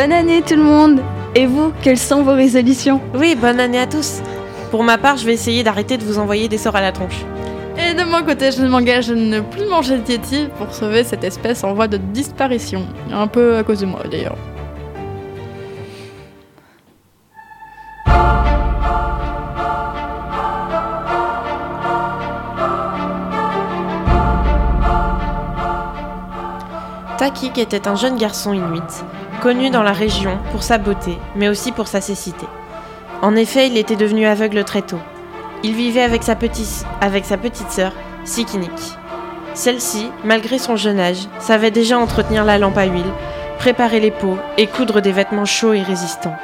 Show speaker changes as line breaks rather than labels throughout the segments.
Bonne année tout le monde Et vous, quelles sont vos résolutions?
Oui, bonne année à tous. Pour ma part, je vais essayer d'arrêter de vous envoyer des sorts à la tronche.
Et de mon côté, je m'engage à ne plus manger de Yeti pour sauver cette espèce en voie de disparition. Un peu à cause de moi d'ailleurs.
Takik était un jeune garçon inuit, connu dans la région pour sa beauté, mais aussi pour sa cécité. En effet, il était devenu aveugle très tôt. Il vivait avec sa, petite, avec sa petite sœur, Sikinik. Celle-ci, malgré son jeune âge, savait déjà entretenir la lampe à huile, préparer les pots et coudre des vêtements chauds et résistants.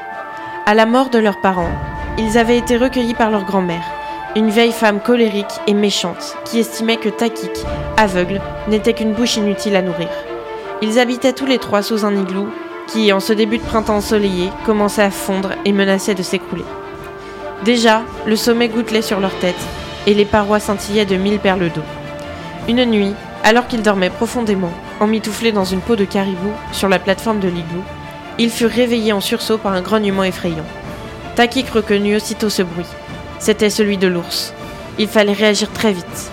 À la mort de leurs parents, ils avaient été recueillis par leur grand-mère, une vieille femme colérique et méchante qui estimait que Takik, aveugle, n'était qu'une bouche inutile à nourrir. Ils habitaient tous les trois sous un igloo qui, en ce début de printemps ensoleillé, commençait à fondre et menaçait de s'écrouler. Déjà, le sommet gouttelait sur leur tête et les parois scintillaient de mille perles d'eau. Une nuit, alors qu'ils dormaient profondément, emmitouflés dans une peau de caribou sur la plateforme de l'igloo, ils furent réveillés en sursaut par un grognement effrayant. Takik reconnut aussitôt ce bruit. C'était celui de l'ours. Il fallait réagir très vite.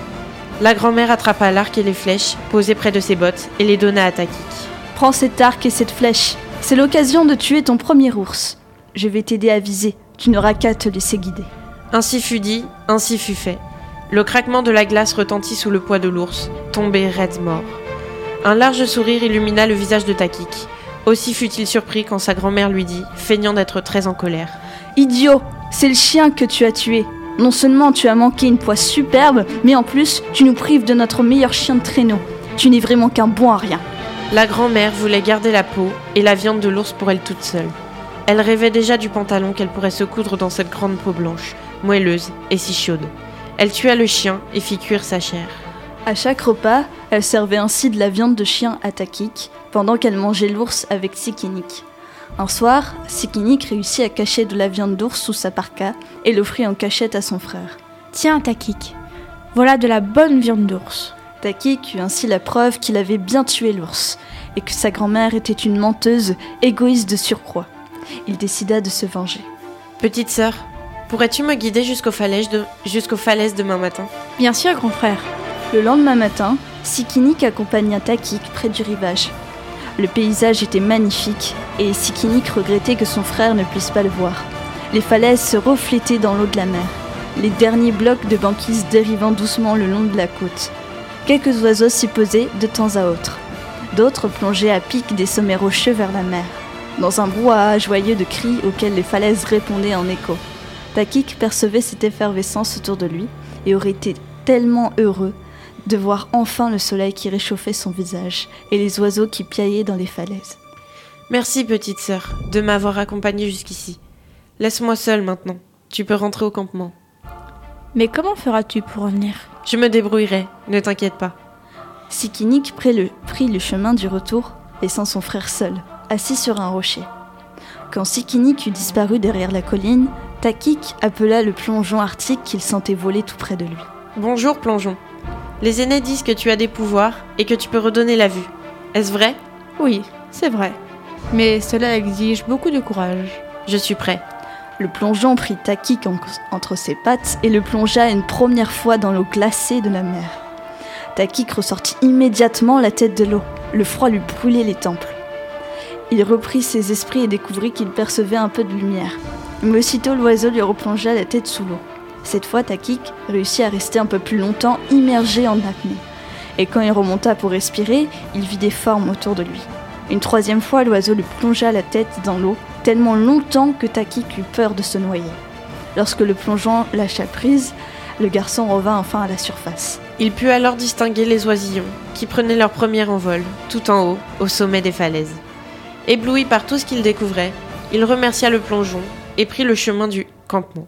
La grand-mère attrapa l'arc et les flèches posées près de ses bottes et les donna à Takik.
Prends cet arc et cette flèche. C'est l'occasion de tuer ton premier ours. Je vais t'aider à viser. Tu n'auras qu'à te laisser guider.
Ainsi fut dit, ainsi fut fait. Le craquement de la glace retentit sous le poids de l'ours, tombé raide mort. Un large sourire illumina le visage de Takik. Aussi fut-il surpris quand sa grand-mère lui dit, feignant d'être très en colère.
Idiot C'est le chien que tu as tué. Non seulement tu as manqué une poisse superbe, mais en plus, tu nous prives de notre meilleur chien de traîneau. Tu n'es vraiment qu'un bon à rien.
La grand-mère voulait garder la peau et la viande de l'ours pour elle toute seule. Elle rêvait déjà du pantalon qu'elle pourrait se coudre dans cette grande peau blanche, moelleuse et si chaude. Elle tua le chien et fit cuire sa chair.
À chaque repas, elle servait ainsi de la viande de chien à Takik, pendant qu'elle mangeait l'ours avec Sikinik. Un soir, Sikinik réussit à cacher de la viande d'ours sous sa parka et l'offrit en cachette à son frère.
Tiens, Takik, voilà de la bonne viande d'ours.
Takik eut ainsi la preuve qu'il avait bien tué l'ours et que sa grand-mère était une menteuse, égoïste de surcroît. Il décida de se venger.
Petite sœur, pourrais-tu me guider jusqu'aux falaises, de... jusqu'aux falaises demain matin?
Bien sûr, grand frère.
Le lendemain matin, Sikinik accompagna Takik près du rivage. Le paysage était magnifique et Sikinik regrettait que son frère ne puisse pas le voir. Les falaises se reflétaient dans l'eau de la mer, les derniers blocs de banquise dérivant doucement le long de la côte. Quelques oiseaux s'y posaient de temps à autre. D'autres plongeaient à pic des sommets rocheux vers la mer, dans un brouhaha joyeux de cris auxquels les falaises répondaient en écho. Takik percevait cette effervescence autour de lui et aurait été tellement heureux de voir enfin le soleil qui réchauffait son visage et les oiseaux qui piaillaient dans les falaises.
Merci, petite sœur, de m'avoir accompagnée jusqu'ici. Laisse-moi seule maintenant. Tu peux rentrer au campement.
Mais comment feras-tu pour revenir?
Je me débrouillerai, ne t'inquiète pas.
Sikinik prit le, prit le chemin du retour, laissant son frère seul, assis sur un rocher. Quand Sikinik eut disparu derrière la colline, Takik appela le plongeon arctique qu'il sentait voler tout près de lui.
Bonjour, plongeon. Les aînés disent que tu as des pouvoirs et que tu peux redonner la vue. Est-ce vrai?
Oui, c'est vrai. Mais cela exige beaucoup de courage.
Je suis prêt.
Le plongeon prit Takik en- entre ses pattes et le plongea une première fois dans l'eau glacée de la mer. Takik ressortit immédiatement la tête de l'eau. Le froid lui brûlait les tempes. Il reprit ses esprits et découvrit qu'il percevait un peu de lumière. Mais aussitôt l'oiseau lui replongea la tête sous l'eau. Cette fois, Takik réussit à rester un peu plus longtemps immergé en apnée. Et quand il remonta pour respirer, il vit des formes autour de lui. Une troisième fois, l'oiseau lui plongea la tête dans l'eau, tellement longtemps que Takik eut peur de se noyer. Lorsque le plongeon lâcha prise, le garçon revint enfin à la surface.
Il put alors distinguer les oisillons qui prenaient leur premier envol, tout en haut, au sommet des falaises. Ébloui par tout ce qu'il découvrait, il remercia le plongeon et prit le chemin du campement.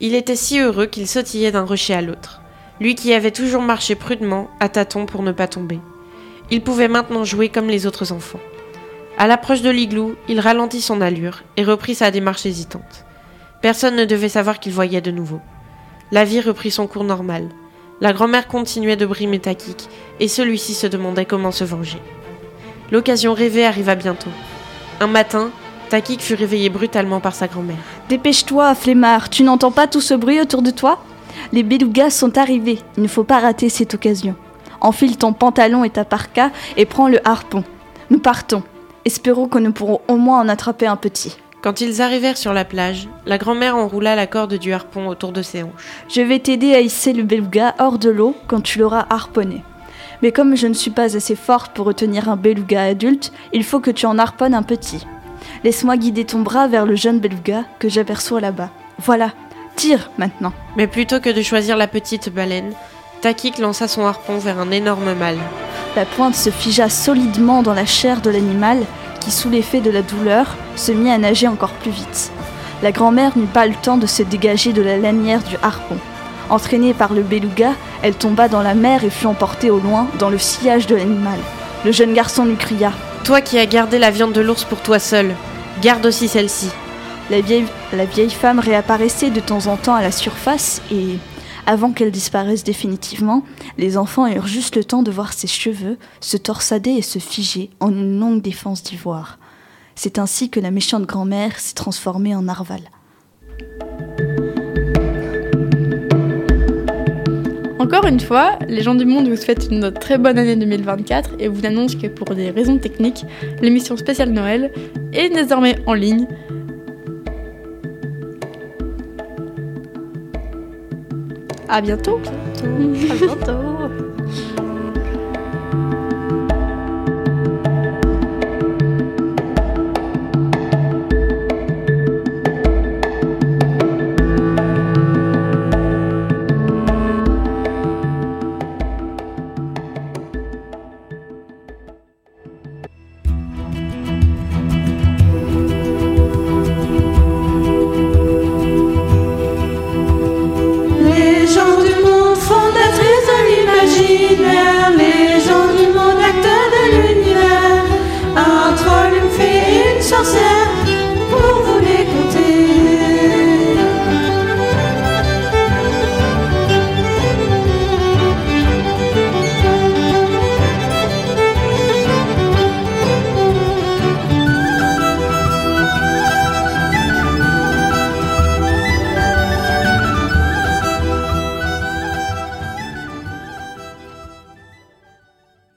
Il était si heureux qu'il sautillait d'un rocher à l'autre, lui qui avait toujours marché prudemment, à tâtons pour ne pas tomber. Il pouvait maintenant jouer comme les autres enfants. À l'approche de l'igloo, il ralentit son allure et reprit sa démarche hésitante. Personne ne devait savoir qu'il voyait de nouveau. La vie reprit son cours normal. La grand-mère continuait de brimer Takik, et celui-ci se demandait comment se venger. L'occasion rêvée arriva bientôt. Un matin, Takik fut réveillé brutalement par sa grand-mère.
Dépêche-toi, flemmard, tu n'entends pas tout ce bruit autour de toi? Les belugas sont arrivés, il ne faut pas rater cette occasion. Enfile ton pantalon et ta parka et prends le harpon. Nous partons. Espérons que nous pourrons au moins en attraper un petit.
Quand ils arrivèrent sur la plage, la grand-mère enroula la corde du harpon autour de ses hanches.
Je vais t'aider à hisser le beluga hors de l'eau quand tu l'auras harponné. Mais comme je ne suis pas assez forte pour retenir un beluga adulte, il faut que tu en harponnes un petit. Laisse-moi guider ton bras vers le jeune beluga que j'aperçois là-bas. Voilà, tire maintenant.
Mais plutôt que de choisir la petite baleine, Takik lança son harpon vers un énorme mâle.
La pointe se figea solidement dans la chair de l'animal qui, sous l'effet de la douleur, se mit à nager encore plus vite. La grand-mère n'eut pas le temps de se dégager de la lanière du harpon. Entraînée par le beluga, elle tomba dans la mer et fut emportée au loin dans le sillage de l'animal. Le jeune garçon lui cria
Toi qui as gardé la viande de l'ours pour toi seul, garde aussi celle-ci.
La vieille, la vieille femme réapparaissait de temps en temps à la surface et, avant qu'elle disparaisse définitivement, les enfants eurent juste le temps de voir ses cheveux se torsader et se figer en une longue défense d'ivoire. C'est ainsi que la méchante grand-mère s'est transformée en narval.
Encore une fois, les gens du monde vous souhaitent une très bonne année 2024 et vous annoncent que pour des raisons techniques, l'émission spéciale Noël est désormais en ligne. À bientôt.
À bientôt